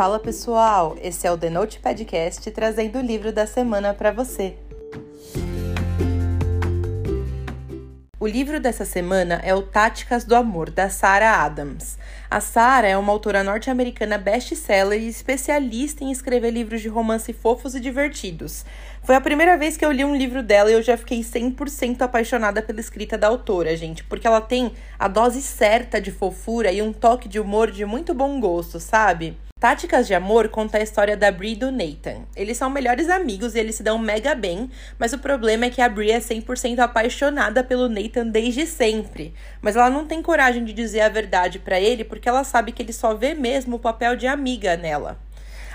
Fala pessoal, esse é o The Note Podcast trazendo o livro da semana para você. O livro dessa semana é o Táticas do Amor, da Sarah Adams. A Sarah é uma autora norte-americana best-seller e especialista em escrever livros de romance fofos e divertidos. Foi a primeira vez que eu li um livro dela e eu já fiquei 100% apaixonada pela escrita da autora, gente, porque ela tem a dose certa de fofura e um toque de humor de muito bom gosto, sabe? Táticas de Amor conta a história da Brie e do Nathan. Eles são melhores amigos e eles se dão mega bem, mas o problema é que a Brie é 100% apaixonada pelo Nathan desde sempre. Mas ela não tem coragem de dizer a verdade para ele porque ela sabe que ele só vê mesmo o papel de amiga nela.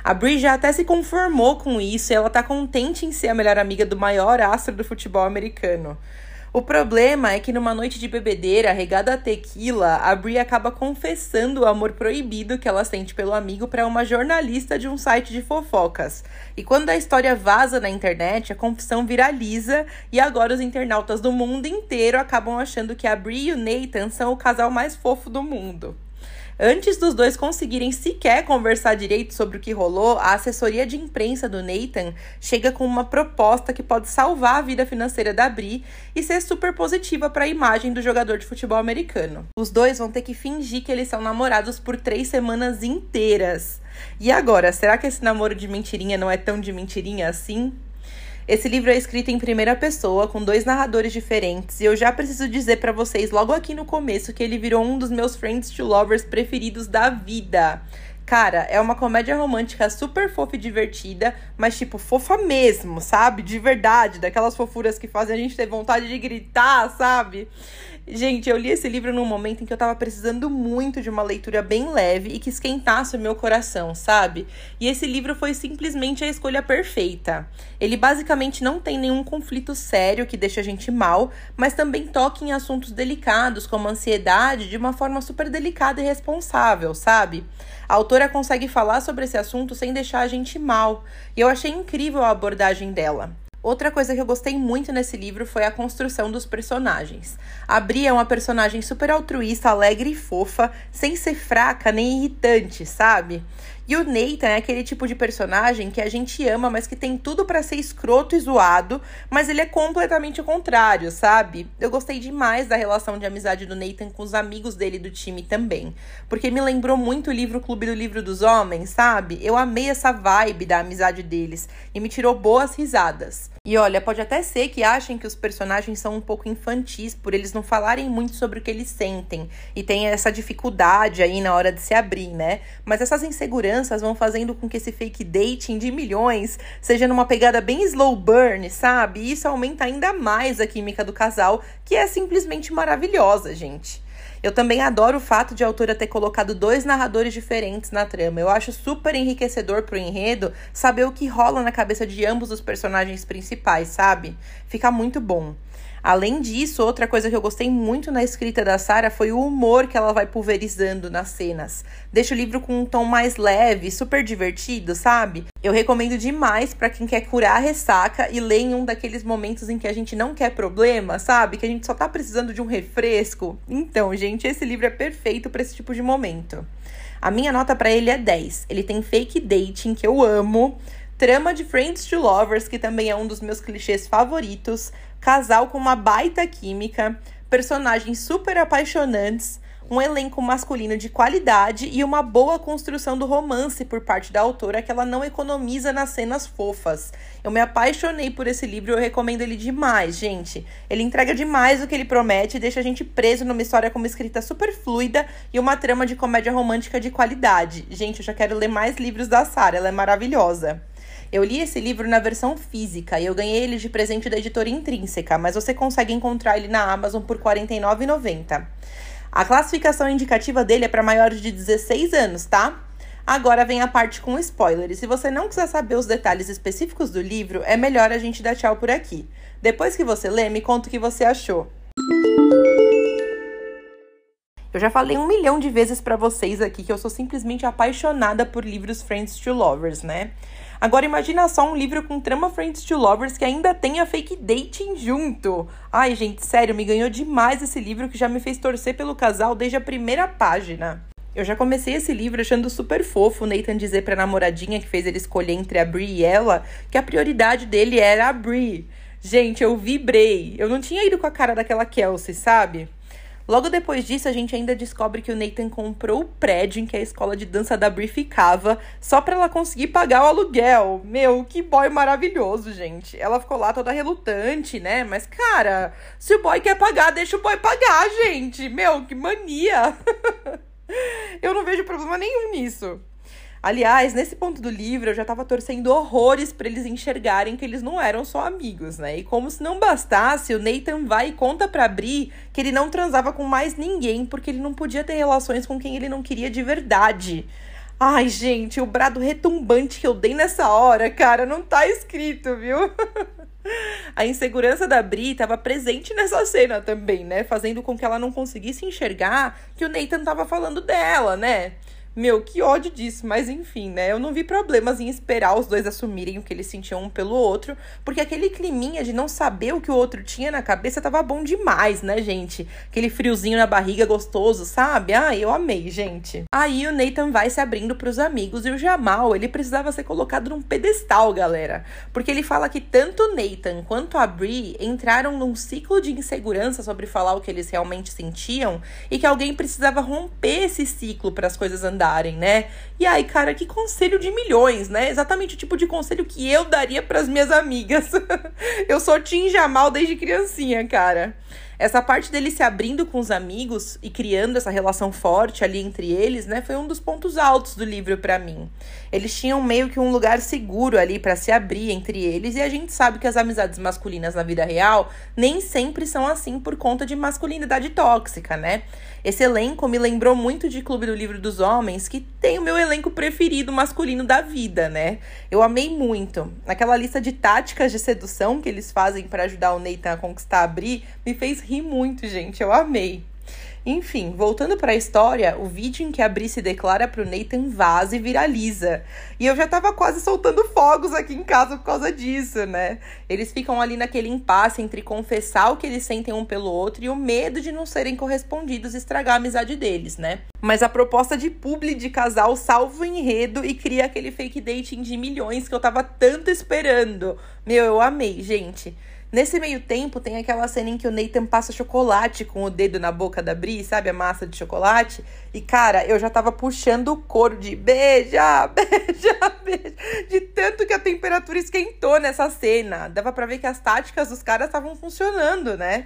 A Brie já até se conformou com isso e ela tá contente em ser a melhor amiga do maior astro do futebol americano. O problema é que numa noite de bebedeira regada a tequila, a Brie acaba confessando o amor proibido que ela sente pelo amigo para uma jornalista de um site de fofocas. E quando a história vaza na internet, a confissão viraliza e agora os internautas do mundo inteiro acabam achando que a Brie e o Nathan são o casal mais fofo do mundo. Antes dos dois conseguirem sequer conversar direito sobre o que rolou, a assessoria de imprensa do Nathan chega com uma proposta que pode salvar a vida financeira da Bri e ser super positiva para a imagem do jogador de futebol americano. Os dois vão ter que fingir que eles são namorados por três semanas inteiras. E agora, será que esse namoro de mentirinha não é tão de mentirinha assim? Esse livro é escrito em primeira pessoa, com dois narradores diferentes, e eu já preciso dizer para vocês logo aqui no começo que ele virou um dos meus Friends to Lovers preferidos da vida. Cara, é uma comédia romântica super fofa e divertida, mas tipo, fofa mesmo, sabe? De verdade, daquelas fofuras que fazem a gente ter vontade de gritar, sabe? Gente, eu li esse livro num momento em que eu tava precisando muito de uma leitura bem leve e que esquentasse o meu coração, sabe? E esse livro foi simplesmente a escolha perfeita. Ele basicamente não tem nenhum conflito sério que deixa a gente mal, mas também toca em assuntos delicados, como ansiedade, de uma forma super delicada e responsável, sabe? A autora consegue falar sobre esse assunto sem deixar a gente mal, e eu achei incrível a abordagem dela. Outra coisa que eu gostei muito nesse livro foi a construção dos personagens. A Bri é uma personagem super altruísta, alegre e fofa, sem ser fraca nem irritante, sabe? E o Nathan é aquele tipo de personagem que a gente ama, mas que tem tudo para ser escroto e zoado, mas ele é completamente o contrário, sabe? Eu gostei demais da relação de amizade do Nathan com os amigos dele do time também, porque me lembrou muito o livro Clube do Livro dos Homens, sabe? Eu amei essa vibe da amizade deles e me tirou boas risadas. E olha, pode até ser que achem que os personagens são um pouco infantis por eles não falarem muito sobre o que eles sentem e tem essa dificuldade aí na hora de se abrir, né? Mas essas inseguranças vão fazendo com que esse fake dating de milhões seja numa pegada bem slow burn, sabe? E isso aumenta ainda mais a química do casal, que é simplesmente maravilhosa, gente. Eu também adoro o fato de a autora ter colocado dois narradores diferentes na trama. Eu acho super enriquecedor pro enredo saber o que rola na cabeça de ambos os personagens principais, sabe? Fica muito bom. Além disso, outra coisa que eu gostei muito na escrita da Sarah foi o humor que ela vai pulverizando nas cenas. Deixa o livro com um tom mais leve, super divertido, sabe? Eu recomendo demais para quem quer curar a ressaca e ler em um daqueles momentos em que a gente não quer problema, sabe? Que a gente só tá precisando de um refresco. Então, gente, esse livro é perfeito para esse tipo de momento. A minha nota para ele é 10. Ele tem fake dating, que eu amo. Trama de Friends to Lovers, que também é um dos meus clichês favoritos casal com uma baita química, personagens super apaixonantes, um elenco masculino de qualidade e uma boa construção do romance por parte da autora que ela não economiza nas cenas fofas. Eu me apaixonei por esse livro e eu recomendo ele demais, gente. Ele entrega demais o que ele promete e deixa a gente preso numa história com uma escrita super fluida e uma trama de comédia romântica de qualidade. Gente, eu já quero ler mais livros da Sara, ela é maravilhosa. Eu li esse livro na versão física e eu ganhei ele de presente da editora Intrínseca, mas você consegue encontrar ele na Amazon por R$ 49,90. A classificação indicativa dele é para maiores de 16 anos, tá? Agora vem a parte com spoiler. E se você não quiser saber os detalhes específicos do livro, é melhor a gente dar tchau por aqui. Depois que você lê, me conta o que você achou. Eu já falei um milhão de vezes para vocês aqui que eu sou simplesmente apaixonada por livros Friends to Lovers, né? Agora imagina só um livro com trama Friends to Lovers que ainda tenha fake dating junto. Ai, gente, sério, me ganhou demais esse livro que já me fez torcer pelo casal desde a primeira página. Eu já comecei esse livro achando super fofo o Nathan dizer pra namoradinha que fez ele escolher entre a Brie e ela que a prioridade dele era a Brie. Gente, eu vibrei. Eu não tinha ido com a cara daquela Kelsey, sabe? Logo depois disso, a gente ainda descobre que o Nathan comprou o prédio em que a escola de dança da Brie ficava, só para ela conseguir pagar o aluguel. Meu, que boy maravilhoso, gente. Ela ficou lá toda relutante, né? Mas, cara, se o boy quer pagar, deixa o boy pagar, gente. Meu, que mania. Eu não vejo problema nenhum nisso. Aliás, nesse ponto do livro, eu já tava torcendo horrores para eles enxergarem que eles não eram só amigos, né? E como se não bastasse, o Nathan vai e conta pra Bri que ele não transava com mais ninguém porque ele não podia ter relações com quem ele não queria de verdade. Ai, gente, o brado retumbante que eu dei nessa hora, cara, não tá escrito, viu? A insegurança da Bri estava presente nessa cena também, né? Fazendo com que ela não conseguisse enxergar que o Nathan estava falando dela, né? Meu, que ódio disso, mas enfim, né? Eu não vi problemas em esperar os dois assumirem o que eles sentiam um pelo outro, porque aquele climinha de não saber o que o outro tinha na cabeça tava bom demais, né, gente? Aquele friozinho na barriga gostoso, sabe? Ah, eu amei, gente. Aí o Nathan vai se abrindo pros amigos e o Jamal, ele precisava ser colocado num pedestal, galera, porque ele fala que tanto o Nathan quanto a Brie entraram num ciclo de insegurança sobre falar o que eles realmente sentiam e que alguém precisava romper esse ciclo para as coisas andarem né? E aí, cara, que conselho de milhões, né? Exatamente o tipo de conselho que eu daria para as minhas amigas. eu sou Tim Jamal desde criancinha, cara. Essa parte dele se abrindo com os amigos e criando essa relação forte ali entre eles, né, foi um dos pontos altos do livro para mim. Eles tinham meio que um lugar seguro ali para se abrir entre eles e a gente sabe que as amizades masculinas na vida real nem sempre são assim por conta de masculinidade tóxica, né? Esse elenco me lembrou muito de Clube do Livro dos Homens, que tem o meu elenco preferido masculino da vida, né? Eu amei muito. Aquela lista de táticas de sedução que eles fazem para ajudar o Nathan a conquistar a Bri me fez rir muito, gente. Eu amei. Enfim, voltando para a história, o vídeo em que a se declara pro Nathan vaza e viraliza. E eu já tava quase soltando fogos aqui em casa por causa disso, né? Eles ficam ali naquele impasse entre confessar o que eles sentem um pelo outro e o medo de não serem correspondidos e estragar a amizade deles, né? Mas a proposta de publi de casal salva o enredo e cria aquele fake dating de milhões que eu tava tanto esperando. Meu, eu amei, gente. Nesse meio tempo, tem aquela cena em que o Nathan passa chocolate com o dedo na boca da Bri, sabe? A massa de chocolate. E, cara, eu já tava puxando o couro de beija, beija, beija. De tanto que a temperatura esquentou nessa cena. Dava pra ver que as táticas dos caras estavam funcionando, né?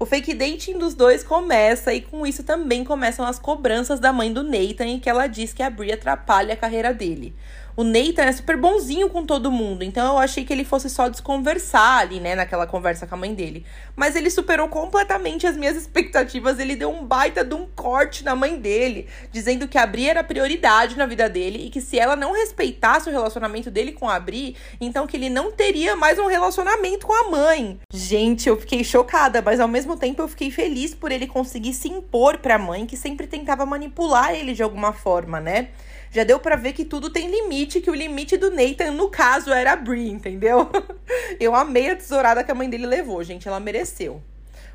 O fake dating dos dois começa e com isso também começam as cobranças da mãe do Nathan em que ela diz que a Brie atrapalha a carreira dele. O Nathan é super bonzinho com todo mundo, então eu achei que ele fosse só desconversar ali, né, naquela conversa com a mãe dele. Mas ele superou completamente as minhas expectativas, ele deu um baita de um corte na mãe dele, dizendo que a Bri era prioridade na vida dele e que se ela não respeitasse o relacionamento dele com a Bri, então que ele não teria mais um relacionamento com a mãe. Gente, eu fiquei chocada, mas ao mesmo tempo eu fiquei feliz por ele conseguir se impor para a mãe que sempre tentava manipular ele de alguma forma, né? Já deu para ver que tudo tem limite, que o limite do Nathan, no caso, era a Brie, entendeu? Eu amei a tesourada que a mãe dele levou, gente, ela mereceu.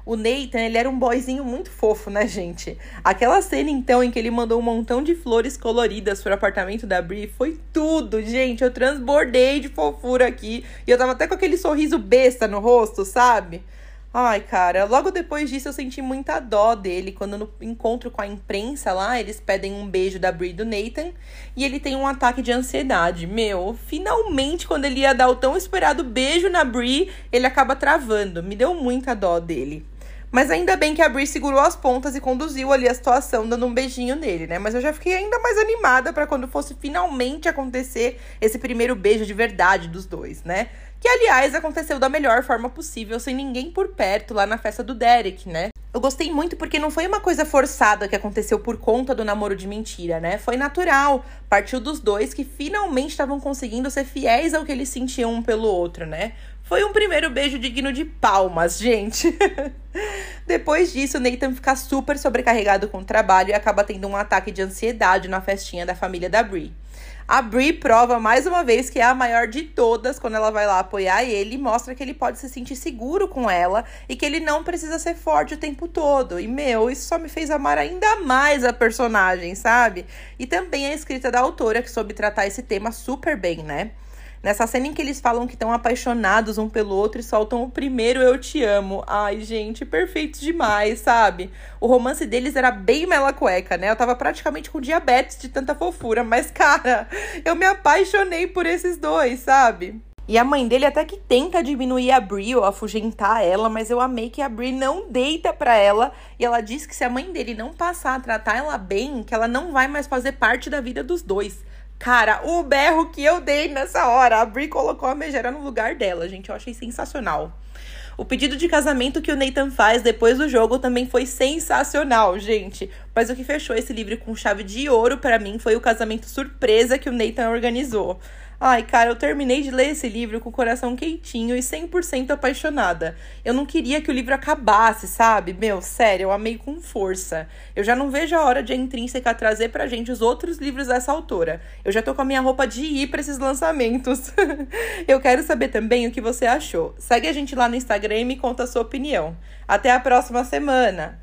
O Nathan, ele era um boyzinho muito fofo, né, gente? Aquela cena, então, em que ele mandou um montão de flores coloridas pro apartamento da Brie foi tudo, gente. Eu transbordei de fofura aqui. E eu tava até com aquele sorriso besta no rosto, sabe? Ai, cara, logo depois disso eu senti muita dó dele. Quando no encontro com a imprensa lá, eles pedem um beijo da Brie do Nathan e ele tem um ataque de ansiedade. Meu, finalmente, quando ele ia dar o tão esperado beijo na Brie, ele acaba travando. Me deu muita dó dele. Mas ainda bem que a Brie segurou as pontas e conduziu ali a situação, dando um beijinho nele, né? Mas eu já fiquei ainda mais animada para quando fosse finalmente acontecer esse primeiro beijo de verdade dos dois, né? Que, aliás, aconteceu da melhor forma possível, sem ninguém por perto, lá na festa do Derek, né? Eu gostei muito porque não foi uma coisa forçada que aconteceu por conta do namoro de mentira, né? Foi natural. Partiu dos dois que finalmente estavam conseguindo ser fiéis ao que eles sentiam um pelo outro, né? Foi um primeiro beijo digno de palmas, gente. Depois disso, Nathan fica super sobrecarregado com o trabalho e acaba tendo um ataque de ansiedade na festinha da família da Brie. A Brie prova mais uma vez que é a maior de todas quando ela vai lá apoiar ele e mostra que ele pode se sentir seguro com ela e que ele não precisa ser forte o tempo todo. E meu, isso só me fez amar ainda mais a personagem, sabe? E também a escrita da autora que soube tratar esse tema super bem, né? Nessa cena em que eles falam que estão apaixonados um pelo outro e soltam o primeiro eu te amo. Ai, gente, perfeito demais, sabe? O romance deles era bem mela cueca, né? Eu tava praticamente com diabetes de tanta fofura, mas cara, eu me apaixonei por esses dois, sabe? E a mãe dele até que tenta diminuir a Brie ou afugentar ela, mas eu amei que a Brie não deita pra ela. E ela diz que se a mãe dele não passar a tratar ela bem, que ela não vai mais fazer parte da vida dos dois. Cara, o berro que eu dei nessa hora. A Brie colocou a megera no lugar dela, gente. Eu achei sensacional. O pedido de casamento que o Nathan faz depois do jogo também foi sensacional, gente. Mas o que fechou esse livro com chave de ouro para mim foi o casamento surpresa que o Nathan organizou. Ai, cara, eu terminei de ler esse livro com o coração quentinho e 100% apaixonada. Eu não queria que o livro acabasse, sabe? Meu, sério, eu amei com força. Eu já não vejo a hora de a Intrínseca trazer pra gente os outros livros dessa autora. Eu já tô com a minha roupa de ir pra esses lançamentos. eu quero saber também o que você achou. Segue a gente lá no Instagram e me conta a sua opinião. Até a próxima semana!